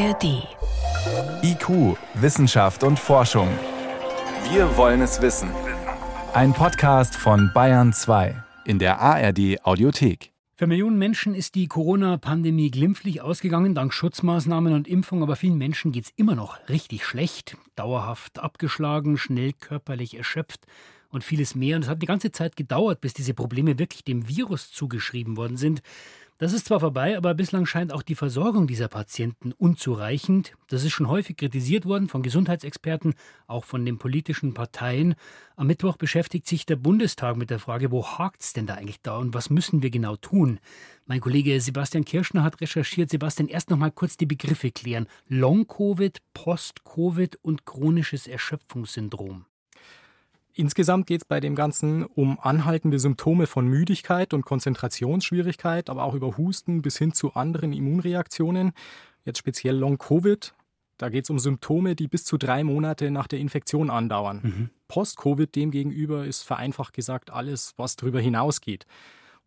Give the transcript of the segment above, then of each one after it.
ARD. IQ, Wissenschaft und Forschung. Wir wollen es wissen. Ein Podcast von Bayern 2 in der ARD Audiothek. Für Millionen Menschen ist die Corona-Pandemie glimpflich ausgegangen, dank Schutzmaßnahmen und Impfung, aber vielen Menschen geht es immer noch richtig schlecht, dauerhaft abgeschlagen, schnell körperlich erschöpft und vieles mehr. Und es hat die ganze Zeit gedauert, bis diese Probleme wirklich dem Virus zugeschrieben worden sind. Das ist zwar vorbei, aber bislang scheint auch die Versorgung dieser Patienten unzureichend. Das ist schon häufig kritisiert worden von Gesundheitsexperten, auch von den politischen Parteien. Am Mittwoch beschäftigt sich der Bundestag mit der Frage, wo hakt es denn da eigentlich da und was müssen wir genau tun? Mein Kollege Sebastian Kirschner hat recherchiert. Sebastian, erst noch mal kurz die Begriffe klären. Long-Covid, Post-Covid und chronisches Erschöpfungssyndrom. Insgesamt geht es bei dem Ganzen um anhaltende Symptome von Müdigkeit und Konzentrationsschwierigkeit, aber auch über Husten bis hin zu anderen Immunreaktionen. Jetzt speziell Long-Covid. Da geht es um Symptome, die bis zu drei Monate nach der Infektion andauern. Mhm. Post-Covid demgegenüber ist vereinfacht gesagt alles, was darüber hinausgeht.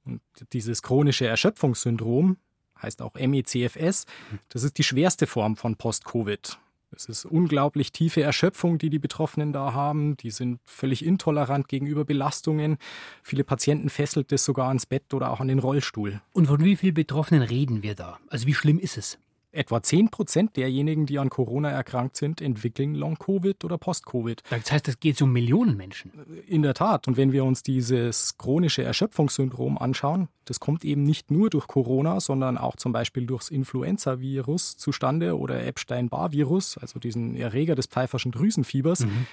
Und dieses chronische Erschöpfungssyndrom, heißt auch MECFS, mhm. das ist die schwerste Form von Post-Covid. Es ist unglaublich tiefe Erschöpfung, die die Betroffenen da haben. Die sind völlig intolerant gegenüber Belastungen. Viele Patienten fesselt das sogar ans Bett oder auch an den Rollstuhl. Und von wie vielen Betroffenen reden wir da? Also wie schlimm ist es? Etwa 10 Prozent derjenigen, die an Corona erkrankt sind, entwickeln Long-Covid oder Post-Covid. Das heißt, es geht um Millionen Menschen. In der Tat. Und wenn wir uns dieses chronische Erschöpfungssyndrom anschauen, das kommt eben nicht nur durch Corona, sondern auch zum Beispiel durchs Influenza-Virus zustande oder Epstein-Barr-Virus, also diesen Erreger des pfeiferschen Drüsenfiebers. Mhm.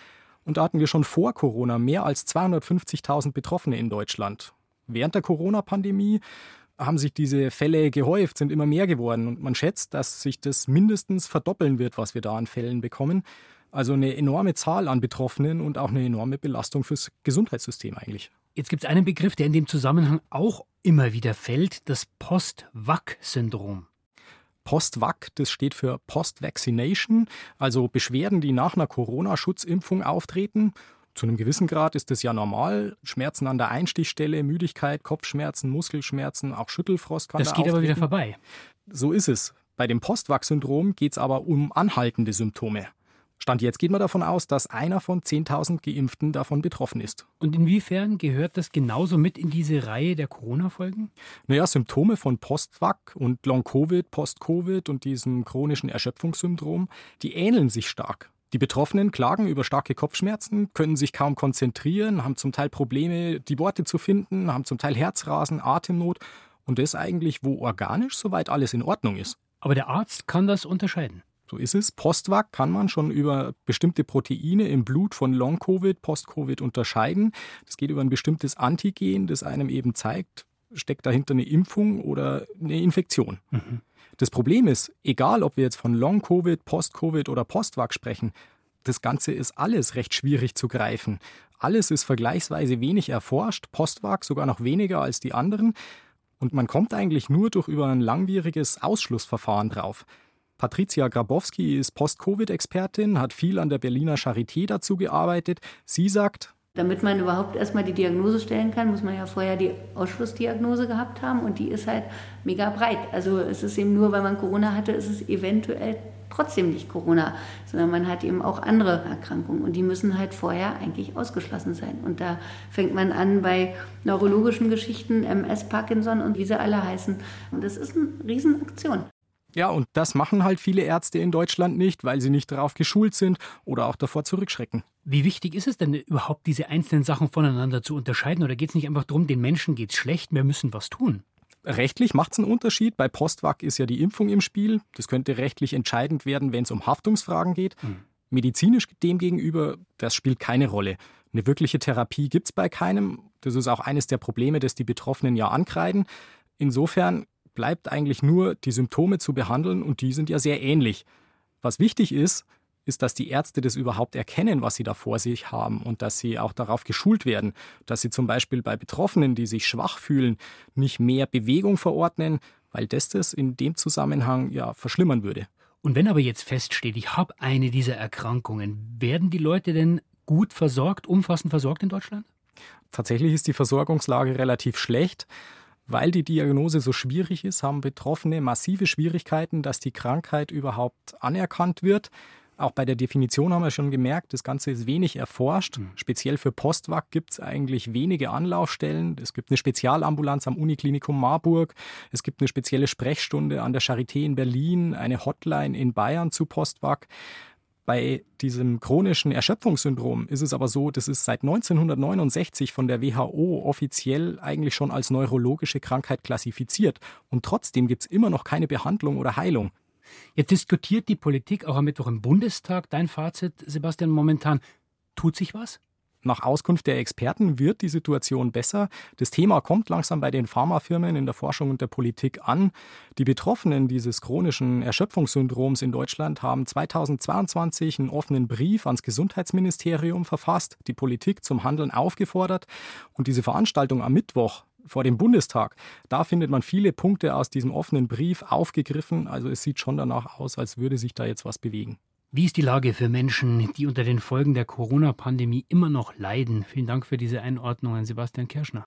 Und da hatten wir schon vor Corona mehr als 250.000 Betroffene in Deutschland. Während der Corona-Pandemie haben sich diese Fälle gehäuft, sind immer mehr geworden. Und man schätzt, dass sich das mindestens verdoppeln wird, was wir da an Fällen bekommen. Also eine enorme Zahl an Betroffenen und auch eine enorme Belastung fürs Gesundheitssystem eigentlich. Jetzt gibt es einen Begriff, der in dem Zusammenhang auch immer wieder fällt, das Post-Vac-Syndrom. Post-Vac, das steht für Post-Vaccination, also Beschwerden, die nach einer Corona-Schutzimpfung auftreten zu einem gewissen Grad ist das ja normal. Schmerzen an der Einstichstelle, Müdigkeit, Kopfschmerzen, Muskelschmerzen, auch Schüttelfrost kann Das da geht auftreten. aber wieder vorbei. So ist es. Bei dem Postwachs-Syndrom geht es aber um anhaltende Symptome. Stand jetzt geht man davon aus, dass einer von 10.000 Geimpften davon betroffen ist. Und inwiefern gehört das genauso mit in diese Reihe der Corona-Folgen? Naja, Symptome von Postvac und Long-Covid, Post-Covid und diesem chronischen Erschöpfungssyndrom, die ähneln sich stark. Die Betroffenen klagen über starke Kopfschmerzen, können sich kaum konzentrieren, haben zum Teil Probleme, die Worte zu finden, haben zum Teil Herzrasen, Atemnot und das eigentlich, wo organisch soweit alles in Ordnung ist. Aber der Arzt kann das unterscheiden. So ist es. Postvac kann man schon über bestimmte Proteine im Blut von Long-Covid, Post-Covid unterscheiden. Das geht über ein bestimmtes Antigen, das einem eben zeigt, steckt dahinter eine Impfung oder eine Infektion. Mhm. Das Problem ist, egal ob wir jetzt von Long-Covid, Post-Covid oder Postvac sprechen, das Ganze ist alles recht schwierig zu greifen. Alles ist vergleichsweise wenig erforscht, Postvac sogar noch weniger als die anderen. Und man kommt eigentlich nur durch über ein langwieriges Ausschlussverfahren drauf. Patricia Grabowski ist Post-Covid-Expertin, hat viel an der Berliner Charité dazu gearbeitet. Sie sagt, damit man überhaupt erstmal die Diagnose stellen kann, muss man ja vorher die Ausschlussdiagnose gehabt haben und die ist halt mega breit. Also es ist eben nur, weil man Corona hatte, ist es eventuell trotzdem nicht Corona, sondern man hat eben auch andere Erkrankungen und die müssen halt vorher eigentlich ausgeschlossen sein. Und da fängt man an bei neurologischen Geschichten, MS, Parkinson und wie sie alle heißen. Und das ist eine Riesenaktion. Ja, und das machen halt viele Ärzte in Deutschland nicht, weil sie nicht darauf geschult sind oder auch davor zurückschrecken. Wie wichtig ist es denn überhaupt, diese einzelnen Sachen voneinander zu unterscheiden? Oder geht es nicht einfach darum, den Menschen geht es schlecht, wir müssen was tun? Rechtlich macht es einen Unterschied. Bei Postvac ist ja die Impfung im Spiel. Das könnte rechtlich entscheidend werden, wenn es um Haftungsfragen geht. Hm. Medizinisch demgegenüber, das spielt keine Rolle. Eine wirkliche Therapie gibt es bei keinem. Das ist auch eines der Probleme, das die Betroffenen ja ankreiden. Insofern bleibt eigentlich nur, die Symptome zu behandeln und die sind ja sehr ähnlich. Was wichtig ist, ist, dass die Ärzte das überhaupt erkennen, was sie da vor sich haben und dass sie auch darauf geschult werden, dass sie zum Beispiel bei Betroffenen, die sich schwach fühlen, nicht mehr Bewegung verordnen, weil das das in dem Zusammenhang ja verschlimmern würde. Und wenn aber jetzt feststeht, ich habe eine dieser Erkrankungen, werden die Leute denn gut versorgt, umfassend versorgt in Deutschland? Tatsächlich ist die Versorgungslage relativ schlecht Weil die Diagnose so schwierig ist, haben Betroffene massive Schwierigkeiten, dass die Krankheit überhaupt anerkannt wird. Auch bei der Definition haben wir schon gemerkt, das Ganze ist wenig erforscht. Mhm. Speziell für Postwag gibt es eigentlich wenige Anlaufstellen. Es gibt eine Spezialambulanz am Uniklinikum Marburg. Es gibt eine spezielle Sprechstunde an der Charité in Berlin, eine Hotline in Bayern zu Postwag. Bei diesem chronischen Erschöpfungssyndrom ist es aber so, das ist seit 1969 von der WHO offiziell eigentlich schon als neurologische Krankheit klassifiziert. Und trotzdem gibt es immer noch keine Behandlung oder Heilung. Jetzt diskutiert die Politik auch am Mittwoch im Bundestag. Dein Fazit, Sebastian, momentan, tut sich was? Nach Auskunft der Experten wird die Situation besser. Das Thema kommt langsam bei den Pharmafirmen in der Forschung und der Politik an. Die Betroffenen dieses chronischen Erschöpfungssyndroms in Deutschland haben 2022 einen offenen Brief ans Gesundheitsministerium verfasst, die Politik zum Handeln aufgefordert. Und diese Veranstaltung am Mittwoch vor dem Bundestag. Da findet man viele Punkte aus diesem offenen Brief aufgegriffen. Also es sieht schon danach aus, als würde sich da jetzt was bewegen. Wie ist die Lage für Menschen, die unter den Folgen der Corona-Pandemie immer noch leiden? Vielen Dank für diese Einordnungen, Sebastian Kirschner.